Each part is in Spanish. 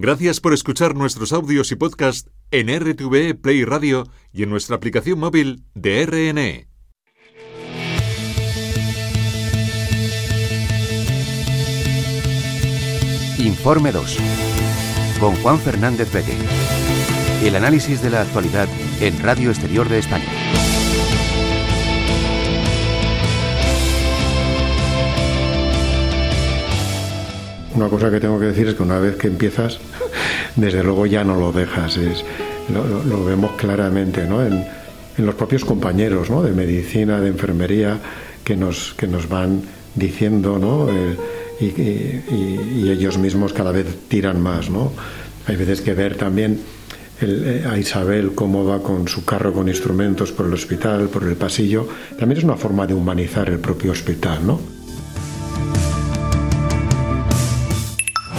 Gracias por escuchar nuestros audios y podcast en RTV Play Radio y en nuestra aplicación móvil de RNE. Informe 2 con Juan Fernández Beque. El análisis de la actualidad en Radio Exterior de España. Una cosa que tengo que decir es que una vez que empiezas, desde luego ya no lo dejas. Es, lo, vemos claramente ¿no? en, los propios compañeros ¿no? de medicina, de enfermería, que nos, que nos van diciendo, ¿no? y, ellos mismos cada vez tiran más. ¿no? Hay veces que ver también eh, a Isabel cómo va con su carro con instrumentos por el hospital, por el pasillo, también es una forma de humanizar el propio hospital, ¿no?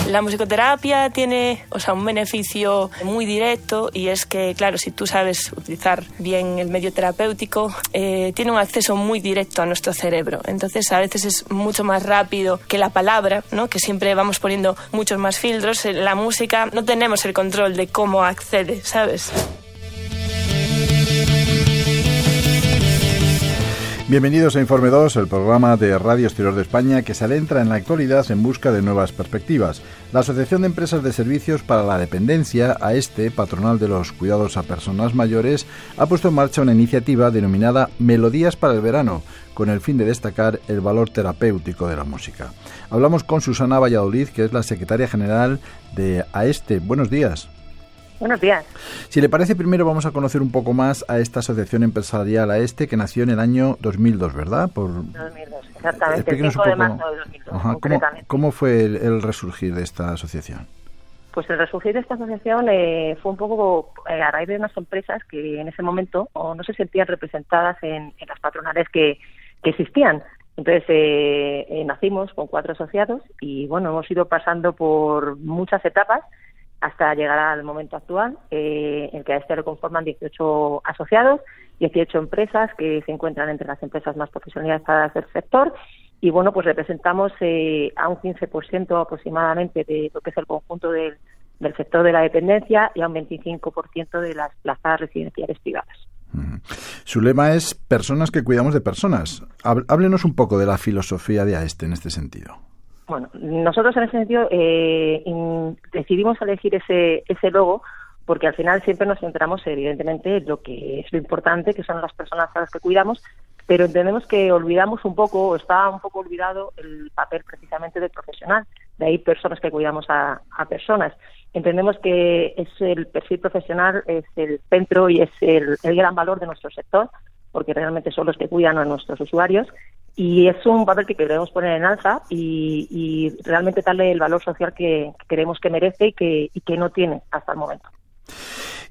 La musicoterapia tiene o sea, un beneficio muy directo y es que, claro, si tú sabes utilizar bien el medio terapéutico, eh, tiene un acceso muy directo a nuestro cerebro. Entonces, a veces es mucho más rápido que la palabra, ¿no? que siempre vamos poniendo muchos más filtros. En la música no tenemos el control de cómo accede, ¿sabes? Bienvenidos a Informe 2, el programa de Radio Exterior de España que se adentra en la actualidad en busca de nuevas perspectivas. La Asociación de Empresas de Servicios para la Dependencia, a este patronal de los cuidados a personas mayores, ha puesto en marcha una iniciativa denominada Melodías para el Verano, con el fin de destacar el valor terapéutico de la música. Hablamos con Susana Valladolid, que es la secretaria general de AESTE. Buenos días. Buenos días. Si le parece, primero vamos a conocer un poco más a esta asociación empresarial a este que nació en el año 2002, ¿verdad? Por... 2002, exactamente, el 5 de marzo de 2002, ¿Cómo, fue el, resurgir de esta asociación? Pues el resurgir de esta asociación eh, fue un poco eh, a raíz de unas empresas que en ese momento o no se sentían representadas en, las patronales que, que existían. Entonces eh, nacimos con cuatro asociados y bueno, hemos ido pasando por muchas etapas hasta llegar al momento actual, eh, en que a este lo conforman 18 asociados, 18 empresas que se encuentran entre las empresas más profesionalizadas del sector y bueno, pues representamos eh, a un 15% aproximadamente de lo que es el conjunto del, sector de la dependencia y a un 25% de las plazas residenciales privadas. Su lema es personas que cuidamos de personas. Háblenos un poco de la filosofía de AESTE en este sentido. Bueno, nosotros en ese sentido eh, decidimos elegir ese, ese logo porque al final siempre nos centramos evidentemente en lo que es lo importante, que son las personas a las que cuidamos, pero entendemos que olvidamos un poco, o está un poco olvidado el papel precisamente del profesional. De ahí personas que cuidamos a, personas. Entendemos que es el perfil profesional, es el centro y es el, el gran valor de nuestro sector, porque realmente son los que cuidan a nuestros usuarios y es un papel que queremos poner en alza y, realmente darle el valor social que, queremos que merece y que, y que no tiene hasta el momento.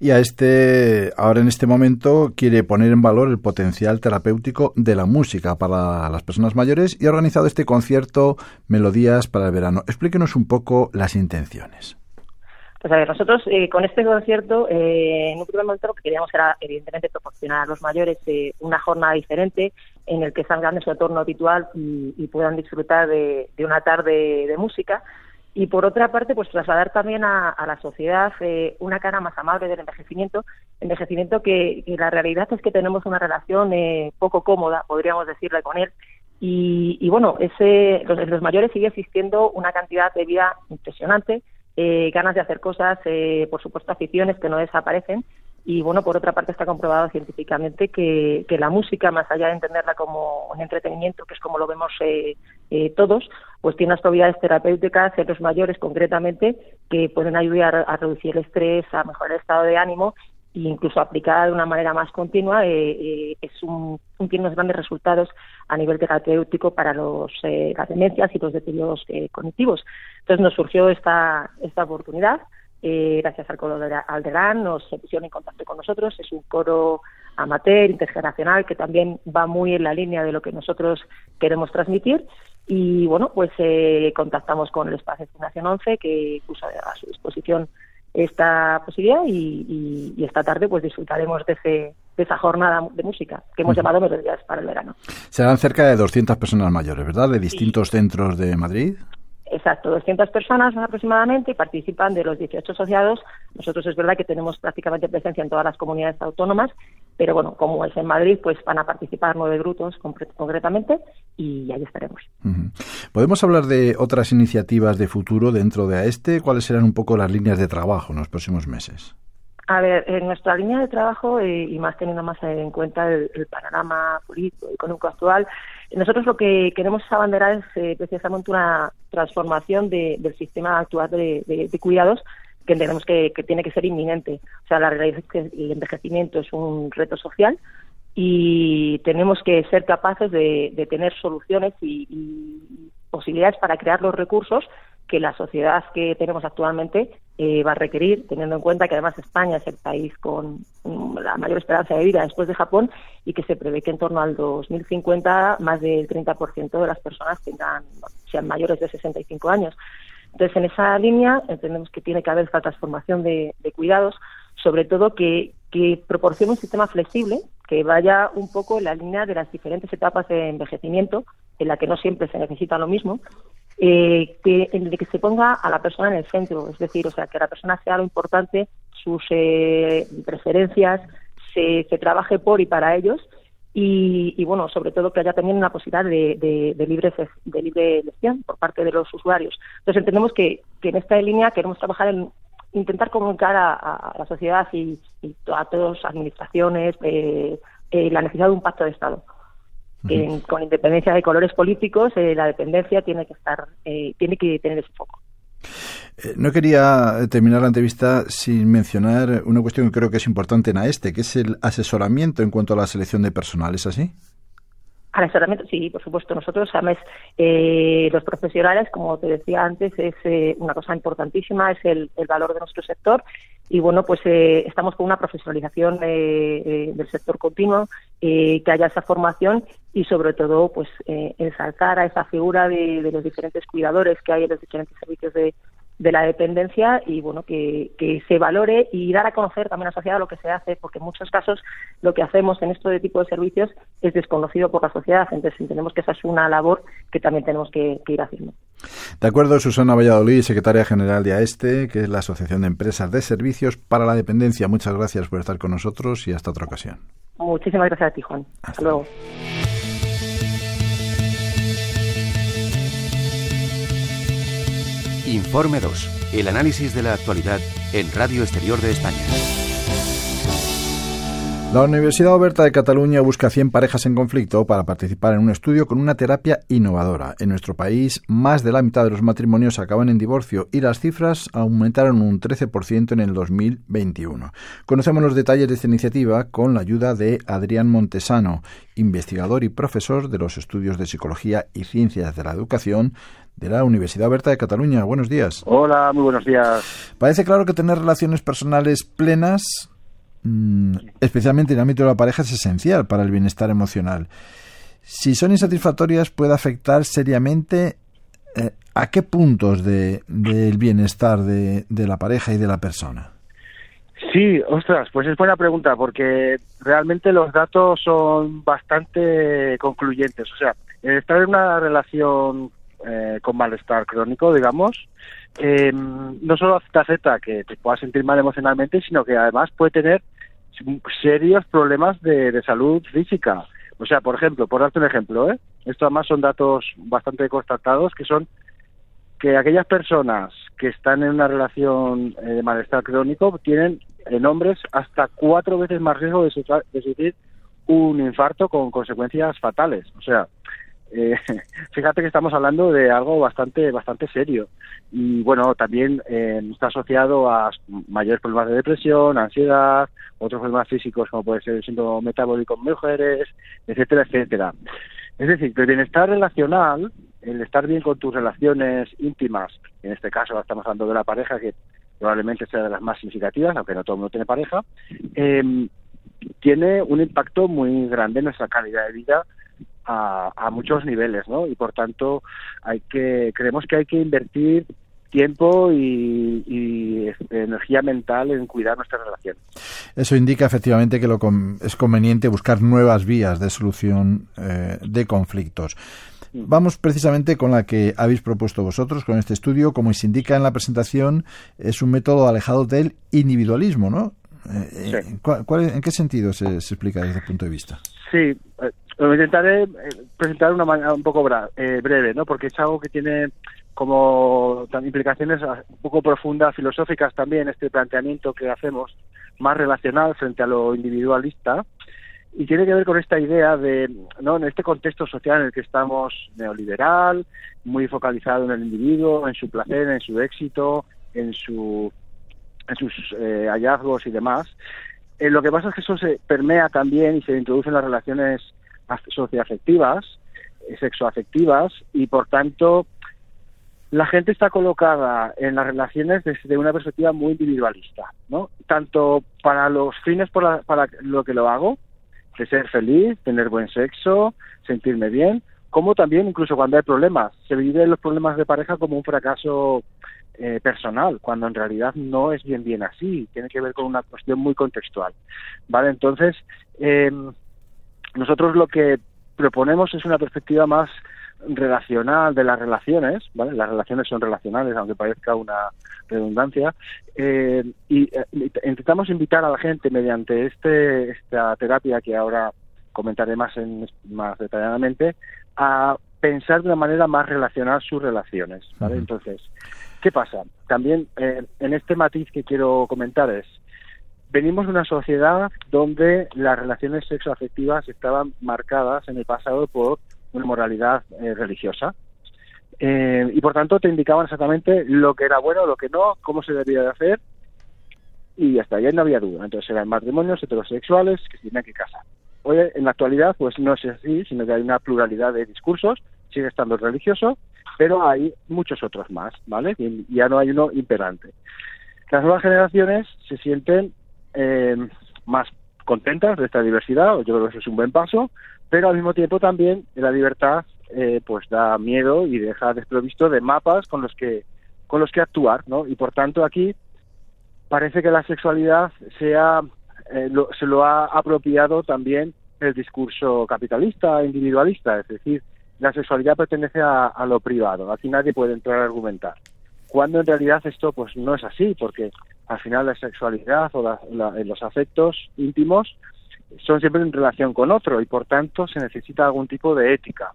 Y a este, ahora en este momento, quiere poner en valor el potencial terapéutico de la música para las personas mayores y ha organizado este concierto Melodías para el Verano. Explíquenos un poco las intenciones. Pues a ver, nosotros eh, con este concierto, eh, en un primer momento lo que queríamos era, evidentemente, proporcionar a los mayores eh, una jornada diferente en el que salgan de su entorno habitual y, puedan disfrutar de, una tarde de música. Y por otra parte, pues trasladar también a, la sociedad una cara más amable del envejecimiento, envejecimiento que, la realidad es que tenemos una relación poco cómoda, podríamos decirle, con él. Y, bueno, ese, los mayores sigue existiendo una cantidad de vida impresionante, eh, ganas de hacer cosas, eh, por supuesto aficiones que no desaparecen. Y bueno, por otra parte está comprobado científicamente que, la música, más allá de entenderla como un entretenimiento, que es como lo vemos eh, todos, pues tiene unas propiedades terapéuticas en los mayores concretamente que pueden ayudar a reducir el estrés, a mejorar el estado de ánimo incluso aplicada de una manera más continua, eh, eh, es un, tiene unos grandes resultados a nivel terapéutico para los, eh, las demencias y los deterioros cognitivos. Entonces nos surgió esta, esta oportunidad, gracias al coro de Alderán, nos pusieron en contacto con nosotros, es un coro amateur, intergeneracional, que también va muy en la línea de lo que nosotros queremos transmitir. Y bueno, pues contactamos con el Espacio Fundación 11, que puso a su disposición esta posibilidad y, esta tarde pues disfrutaremos de, ese, de esa jornada de música que hemos llamado Melodías para el verano. Serán cerca de 200 personas mayores, ¿verdad? De distintos centros de Madrid. Exacto, 200 personas aproximadamente participan de los 18 asociados. Nosotros es verdad que tenemos prácticamente presencia en todas las comunidades autónomas, pero bueno, como es en Madrid, pues van a participar nueve grupos concretamente y ahí estaremos. ¿Podemos hablar de otras iniciativas de futuro dentro de este? ¿Cuáles serán un poco las líneas de trabajo en los próximos meses? A ver, en nuestra línea de trabajo, eh, y más teniendo más en cuenta el, panorama político y económico actual, nosotros lo que queremos abanderar es eh, precisamente una transformación del sistema actual de, cuidados que entendemos que, tiene que ser inminente. O sea, la realidad es que el envejecimiento es un reto social y tenemos que ser capaces de, tener soluciones y posibilidades para crear los recursos que la sociedad que tenemos actualmente eh, va a requerir, teniendo en cuenta que además España es el país con la mayor esperanza de vida después de Japón y que se prevé que en torno al 2050 más del 30% de las personas tengan, sean mayores de 65 años. Entonces, en esa línea entendemos que tiene que haber esta transformación de, cuidados, sobre todo que, que proporcione un sistema flexible que vaya un poco en la línea de las diferentes etapas de envejecimiento, en la que no siempre se necesita lo mismo, eh, que, en el que se ponga a la persona en el centro, es decir, o sea, que la persona sea lo importante, sus eh, preferencias, se, se, trabaje por y para ellos y, bueno, sobre todo que haya también una posibilidad de, de, libre, de libre elección por parte de los usuarios. Entonces entendemos que, que en esta línea queremos trabajar en intentar comunicar a, la sociedad y, a todas las administraciones eh, eh, la necesidad de un pacto de Estado con independencia de colores políticos, eh, la dependencia tiene que estar, eh, tiene que tener ese foco. Eh, no quería terminar la entrevista sin mencionar una cuestión que creo que es importante en este, que es el asesoramiento en cuanto a la selección de personal, ¿es así? Asesoramiento, sí, por supuesto. Nosotros, además, eh, los profesionales, como te decía antes, es eh, una cosa importantísima, es el, valor de nuestro sector. Y bueno, pues eh, estamos con una profesionalización del sector continuo, que haya esa formación y sobre todo, pues ensalzar a esa figura de los diferentes cuidadores que hay en los diferentes servicios de, de la dependencia y bueno que, que, se valore y dar a conocer también a la sociedad lo que se hace porque en muchos casos lo que hacemos en este tipo de servicios es desconocido por la sociedad. Entonces entendemos que esa es una labor que también tenemos que, ir haciendo. De acuerdo Susana Valladolid secretaria general de AESTE que es la Asociación de Empresas de Servicios para la Dependencia. Muchas gracias por estar con nosotros y hasta otra ocasión. Muchísimas gracias a ti Juan. Hasta luego Informe 2. El análisis de la actualidad en Radio Exterior de España. La Universidad Oberta de Cataluña busca 100 parejas en conflicto para participar en un estudio con una terapia innovadora. En nuestro país, más de la mitad de los matrimonios acaban en divorcio y las cifras aumentaron un 13% en el 2021. Conocemos los detalles de esta iniciativa con la ayuda de Adrián Montesano, investigador y profesor de los estudios de psicología y ciencias de la educación de la Universidad Oberta de Cataluña. Buenos días. Hola, muy buenos días. Parece claro que tener relaciones personales plenas, especialmente en el ámbito de la pareja, es esencial para el bienestar emocional. Si son insatisfactorias, puede afectar seriamente eh, a qué puntos del bienestar de, de la pareja y de la persona. Sí, ostras, pues es buena pregunta porque realmente los datos son bastante concluyentes. O sea, estar en una relación eh, con malestar crónico, digamos, eh, no solo afecta que te puedas sentir mal emocionalmente, sino que además puede tener serios problemas de, salud física. O sea, por ejemplo, por darte un ejemplo, ¿eh? esto además son datos bastante constatados, que son que aquellas personas que están en una relación eh, de malestar crónico tienen en hombres hasta cuatro veces más riesgo de sufrir un infarto con consecuencias fatales. O sea, eh, fíjate que estamos hablando de algo bastante bastante serio. Y bueno también eh, está asociado a mayores problemas de depresión ansiedad otros problemas físicos como puede ser el síndrome metabólico en mujeres etcétera etcétera. Es decir que el bienestar relacional el estar bien con tus relaciones íntimas en este caso estamos hablando de la pareja que probablemente sea de las más significativas aunque no todo el mundo tiene pareja eh, tiene un impacto muy grande en nuestra calidad de vida a, muchos niveles, ¿no? Y por tanto, hay que creemos que hay que invertir tiempo y, este, energía mental en cuidar nuestras relaciones. Eso indica efectivamente que lo es conveniente buscar nuevas vías de solución eh, de conflictos. Vamos precisamente con la que habéis propuesto vosotros, con este estudio. Como se indica en la presentación, es un método alejado del individualismo, ¿no? Eh, ¿En qué sentido se, explica desde el punto de vista? Sí, eh, lo intentaré eh, presentar una manera un poco breve, ¿no? Porque es algo que tiene como implicaciones un poco profundas, filosóficas también, este planteamiento que hacemos más relacional frente a lo individualista y tiene que ver con esta idea de, ¿no? en este contexto social en el que estamos neoliberal, muy focalizado en el individuo, en su placer, en su éxito, en su en sus eh, hallazgos y demás. Eh, lo que pasa es que eso se permea también y se introduce en las relaciones socioafectivas, eh, sexoafectivas, y por tanto la gente está colocada en las relaciones desde una perspectiva muy individualista, ¿no? Tanto para los fines para lo que lo hago, de ser feliz, tener buen sexo, sentirme bien, como también incluso cuando hay problemas. Se vive los problemas de pareja como un fracaso eh, personal, cuando en realidad no es bien bien así, tiene que ver con una cuestión muy contextual. ¿Vale? Entonces, eh, nosotros lo que proponemos es una perspectiva más relacional de las relaciones, ¿vale? Las relaciones son relacionales, aunque parezca una redundancia, eh, y intentamos invitar a la gente mediante este esta terapia que ahora comentaré más en, más detalladamente a pensar de una manera más relacional sus relaciones, ¿vale? Entonces, ¿Qué pasa? También eh, en este matiz que quiero comentar es, venimos de una sociedad donde las relaciones sexoafectivas estaban marcadas en el pasado por una moralidad eh, religiosa. Eh, y por tanto te indicaban exactamente lo que era bueno, lo que no, cómo se debía de hacer, y hasta ahí no había duda. Entonces eran matrimonios heterosexuales que se tenían que casar. Hoy, en la actualidad, pues no es así, sino que hay una pluralidad de discursos, sigue estando religioso, pero hay muchos otros más, ¿vale? Y ya no hay uno imperante. Las nuevas generaciones se sienten eh, más contentas de esta diversidad, yo creo que eso es un buen paso, pero al mismo tiempo también la libertad eh, pues da miedo y deja desprovisto de mapas con los que con los que actuar, ¿no? Y por tanto aquí parece que la sexualidad sea eh, se lo ha apropiado también el discurso capitalista, individualista, es decir, la sexualidad pertenece a, lo privado, aquí nadie puede entrar a argumentar. Cuando en realidad esto pues no es así, porque al final la sexualidad o los afectos íntimos son siempre en relación con otro y por tanto se necesita algún tipo de ética.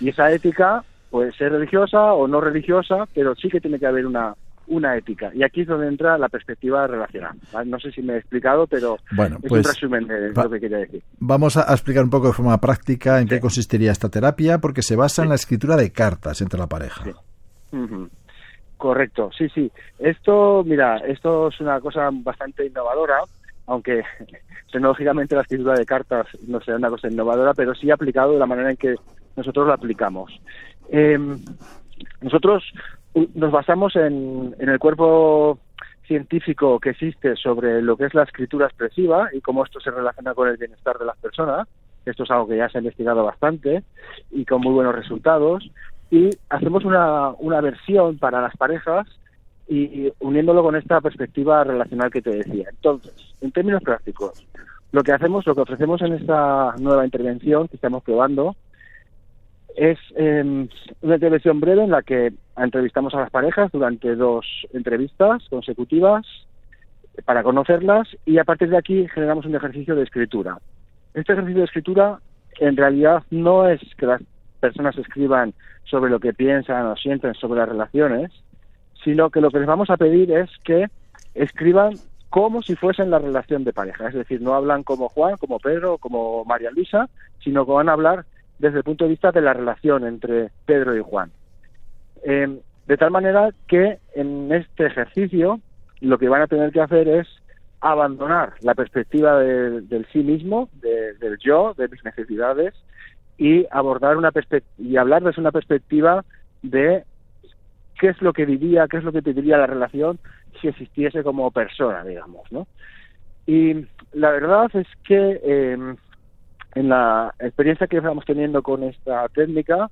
Y esa ética puede ser religiosa o no religiosa, pero sí que tiene que haber una, una ética. Y aquí es donde entra la perspectiva relacional. No sé si me he explicado, pero bueno, es un pues resumen de lo que quería decir. Vamos a explicar un poco de forma práctica en qué consistiría esta terapia, porque se basa en la escritura de cartas entre la pareja. Correcto, sí, sí. Esto, mira, esto es una cosa bastante innovadora, aunque tecnológicamente la escritura de cartas no sea una cosa innovadora, pero sí aplicado de la manera en que nosotros lo aplicamos. Eh, nosotros nos basamos en, el cuerpo científico que existe sobre lo que es la escritura expresiva y cómo esto se relaciona con el bienestar de las personas. Esto es algo que ya se ha investigado bastante y con muy buenos resultados. Y hacemos una, una versión para las parejas y uniéndolo con esta perspectiva relacional que te decía. Entonces, en términos prácticos, lo que hacemos, lo que ofrecemos en esta nueva intervención que estamos probando, es em, una intervención breve en la que entrevistamos a las parejas durante dos entrevistas consecutivas para conocerlas y a partir de aquí generamos un ejercicio de escritura. Este ejercicio de escritura en realidad no es que las personas escriban sobre lo que piensan o sienten sobre las relaciones, sino que lo que les vamos a pedir es que escriban como si fuesen la relación de pareja. Es decir, no hablan como Juan, como Pedro, como María Luisa, sino que van a hablar desde el punto de vista de la relación entre Pedro y Juan. Eh, de tal manera que en este ejercicio lo que van a tener que hacer es abandonar la perspectiva del sí mismo, del yo, de mis necesidades, y abordar una y hablar desde una perspectiva de qué es lo que diría, qué es lo que pediría la relación si existiese como persona, digamos, ¿no? Y la verdad es que eh, en la experiencia que estamos teniendo con esta técnica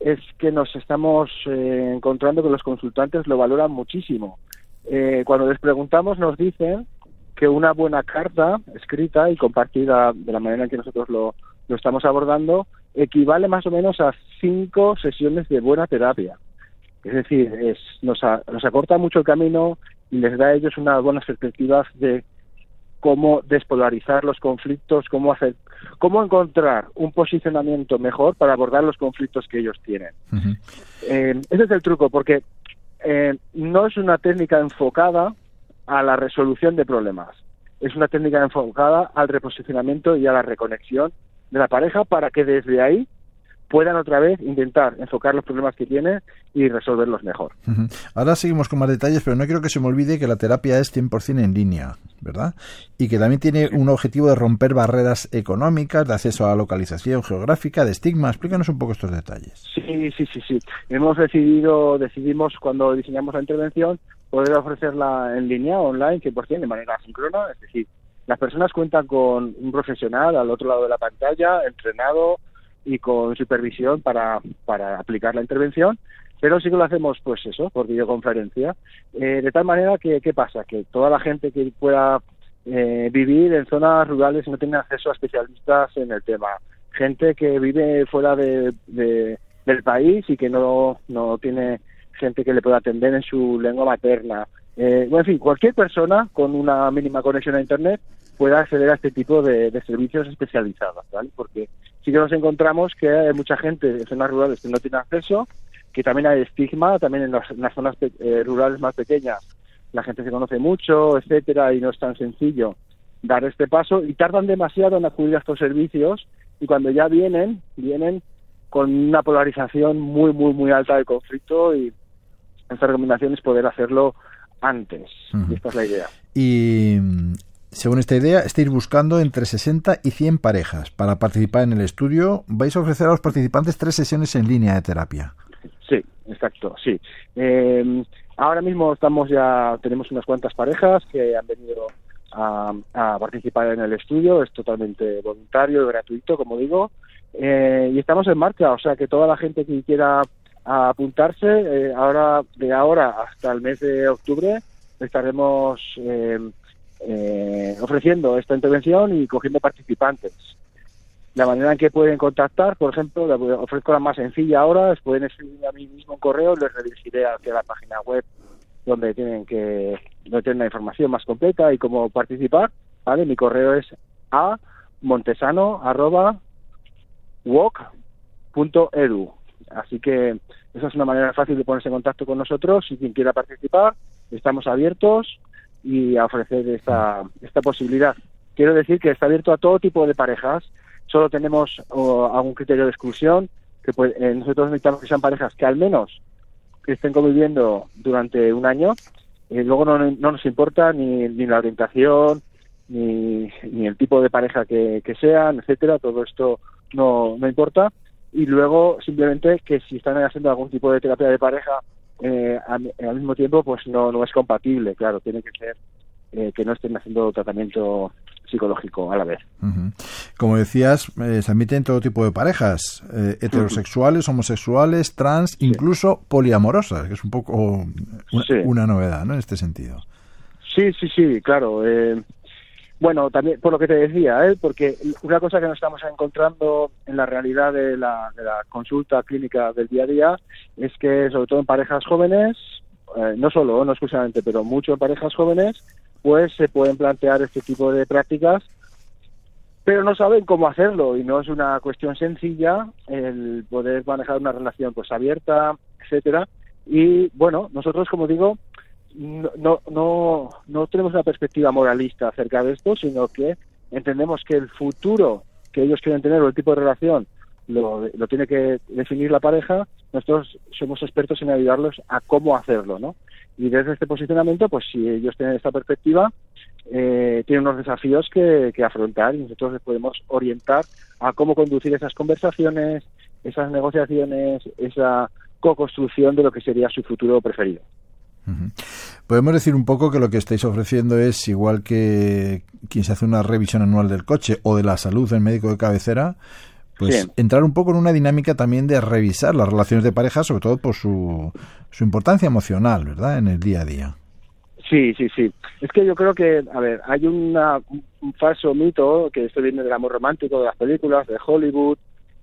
es que nos estamos eh, encontrando que los consultantes lo valoran muchísimo. Eh, cuando les preguntamos nos dicen que una buena carta escrita y compartida de la manera en que nosotros lo, lo estamos abordando equivale más o menos a cinco sesiones de buena terapia. Es decir, es, nos, nos acorta mucho el camino y les da a ellos unas buenas perspectivas de cómo despolarizar los conflictos, cómo hacer, cómo encontrar un posicionamiento mejor para abordar los conflictos que ellos tienen. Eh, ese es el truco, porque eh, no es una técnica enfocada a la resolución de problemas, es una técnica enfocada al reposicionamiento y a la reconexión de la pareja para que desde ahí puedan otra vez intentar enfocar los problemas que tiene y resolverlos mejor. Ahora seguimos con más detalles, pero no quiero que se me olvide que la terapia es 100% en línea, ¿verdad? Y que también tiene un objetivo de romper barreras económicas, de acceso a la localización geográfica, de estigma. Explícanos un poco estos detalles. Sí, sí, sí, sí. Hemos decidido, decidimos cuando diseñamos la intervención, poder ofrecerla en línea, online, 100% de manera síncrona, es decir, las personas cuentan con un profesional al otro lado de la pantalla, entrenado, y con supervisión para, para aplicar la intervención, pero sí que lo hacemos, pues eso, por videoconferencia, eh, de tal manera que, ¿qué pasa? Que toda la gente que pueda eh, vivir en zonas rurales no tiene acceso a especialistas en el tema, gente que vive fuera de, del país y que no, no tiene gente que le pueda atender en su lengua materna. Eh, bueno, en fin, cualquier persona con una mínima conexión a Internet pueda acceder a este tipo de, servicios especializados, ¿vale? Porque sí que nos encontramos que hay mucha gente en zonas rurales que no tiene acceso, que también hay estigma, también en, las zonas eh, rurales más pequeñas la gente se conoce mucho, etcétera, y no es tan sencillo dar este paso y tardan demasiado en acudir a estos servicios y cuando ya vienen, vienen con una polarización muy, muy, muy alta del conflicto y nuestra recomendación es poder hacerlo antes. Y esta es la idea. Y según esta idea, estáis buscando entre 60 y 100 parejas. Para participar en el estudio, vais a ofrecer a los participantes tres sesiones en línea de terapia. Sí, exacto, sí. Eh, ahora mismo estamos ya, tenemos unas cuantas parejas que han venido a, participar en el estudio. Es totalmente voluntario y gratuito, como digo. Eh, y estamos en marcha, o sea que toda la gente que quiera apuntarse, eh, ahora de ahora hasta el mes de octubre estaremos eh, ofreciendo esta intervención y cogiendo participantes. La manera en que pueden contactar, por ejemplo, la ofrezco la más sencilla ahora, es pueden escribir a mí mismo un correo, les redirigiré hacia la página web donde tienen que donde tienen la información más completa y cómo participar, ¿vale? Mi correo es a montesano Así que esa es una manera fácil de ponerse en contacto con nosotros. Si quien quiera participar, estamos abiertos y a ofrecer esta, esta posibilidad. Quiero decir que está abierto a todo tipo de parejas, solo tenemos algún criterio de exclusión, que eh, nosotros necesitamos que sean parejas que al menos estén conviviendo durante un año, y luego no, no nos importa ni, ni la orientación, ni, ni el tipo de pareja que, que sean, etcétera, todo esto no, no importa. Y luego simplemente que si están haciendo algún tipo de terapia de pareja eh, al, mismo tiempo pues no, no es compatible, claro, tiene que ser eh, que no estén haciendo tratamiento psicológico a la vez. Como decías, eh, se admiten todo tipo de parejas, eh, heterosexuales, homosexuales, trans, incluso poliamorosas, que es un poco una, una, novedad ¿no? en este sentido. Sí, sí, sí, claro. Eh, bueno, también por lo que te decía, ¿eh? porque una cosa que nos estamos encontrando en la realidad de la, de la consulta clínica del día a día es que, sobre todo en parejas jóvenes, eh, no solo, no exclusivamente, pero mucho en parejas jóvenes, pues se pueden plantear este tipo de prácticas, pero no saben cómo hacerlo y no es una cuestión sencilla el poder manejar una relación pues abierta, etcétera. Y bueno, nosotros, como digo, no, no, no, tenemos una perspectiva moralista acerca de esto, sino que entendemos que el futuro que ellos quieren tener o el tipo de relación lo, lo tiene que definir la pareja, nosotros somos expertos en ayudarlos a cómo hacerlo, ¿no? Y desde este posicionamiento, pues si ellos tienen esta perspectiva, eh, tienen unos desafíos que, que afrontar y nosotros les podemos orientar a cómo conducir esas conversaciones, esas negociaciones, esa co-construcción de lo que sería su futuro preferido. Podemos decir un poco que lo que estáis ofreciendo es igual que quien se hace una revisión anual del coche o de la salud del médico de cabecera, pues entrar un poco en una dinámica también de revisar las relaciones de pareja, sobre todo por su, su importancia emocional, ¿verdad? En el día a día. Sí, sí, sí. Es que yo creo que, a ver, hay una, un falso mito que esto viene del amor romántico, de las películas, de Hollywood,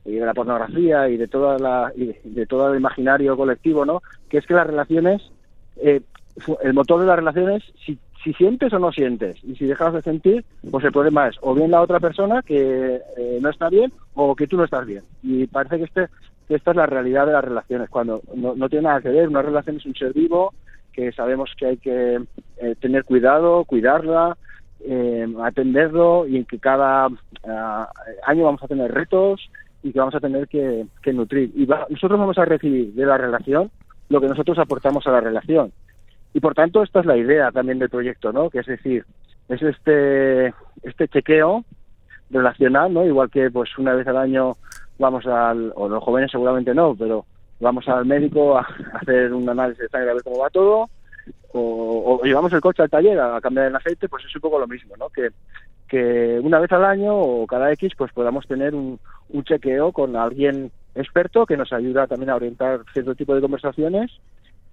y de la pornografía y de toda la de todo el imaginario colectivo, ¿no? Que es que las relaciones, eh, el motor de las relaciones, si, si sientes o no sientes y si dejas de sentir, pues el problema es o bien la otra persona que eh, no está bien o que tú no estás bien. Y parece que este que esta es la realidad de las relaciones, cuando no, no tiene nada que ver, una relación es un ser vivo que sabemos que hay que eh, tener cuidado, cuidarla, eh, atenderlo y que cada ah, año vamos a tener retos y que vamos a tener que, nutrir. Y nosotros vamos a recibir de la relación lo que nosotros aportamos a la relación. Y por tanto, esta es la idea también del proyecto, ¿no? Que es decir, es este, este chequeo relacional, ¿no? Igual que pues una vez al año vamos al, o los jóvenes seguramente no, pero vamos al médico a hacer un análisis de sangre a ver cómo va todo, o, llevamos el coche al taller a, cambiar el aceite, pues es un poco lo mismo, ¿no? Que, que una vez al año o cada X pues podamos tener un, un chequeo con alguien experto que nos ayuda también a orientar cierto tipo de conversaciones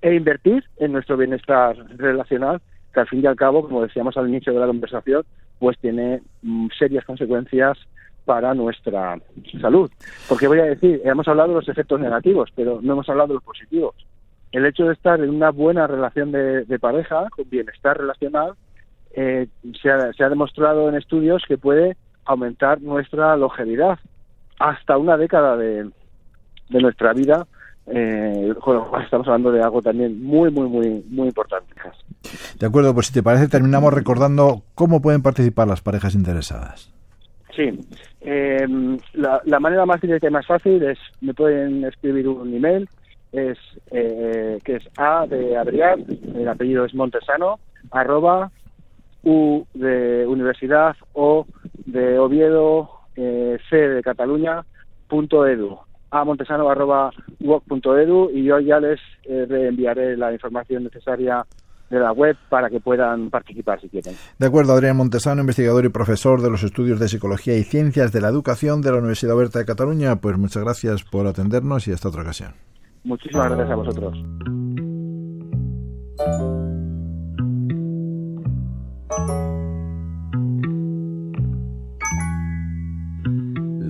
e invertir en nuestro bienestar relacional, que al fin y al cabo, como decíamos al inicio de la conversación, pues tiene mm, serias consecuencias para nuestra salud. Porque voy a decir, hemos hablado de los efectos negativos, pero no hemos hablado de los positivos. El hecho de estar en una buena relación de, pareja, con bienestar relacional, eh, se, ha, demostrado en estudios que puede aumentar nuestra longevidad hasta una década de, nuestra vida. Eh, estamos hablando de algo también muy, muy, muy, muy importante. De acuerdo, pues si te parece, terminamos recordando cómo pueden participar las parejas interesadas. Sí, eh, la, manera más directa y más fácil es, me pueden escribir un email, es eh, que es A de Adrián, el apellido es Montesano, arroba U de Universidad o de Oviedo, eh, C de Cataluña, punto edu. A montesano arroba punto edu y yo ya les eh, reenviaré la información necesaria de la web para que puedan participar si quieren. De acuerdo, Adrián Montesano, investigador y profesor de los estudios de Psicología y Ciencias de la Educación de la Universidad Abierta de Cataluña, pues muchas gracias por atendernos y hasta otra ocasión. Muchísimas gracias a vosotros.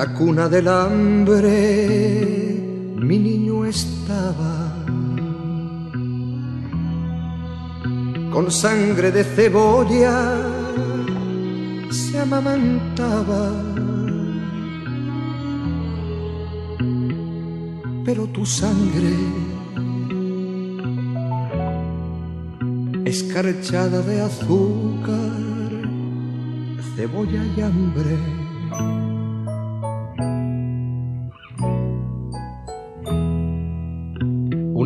la cuna del hambre mi niño estaba con sangre de cebolla, se amamantaba. Pero tu sangre, escarchada de azúcar, cebolla y hambre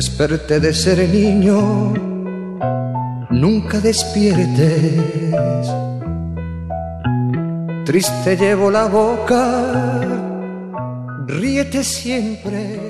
Desperté de ser niño, nunca despiertes. Triste llevo la boca, ríete siempre.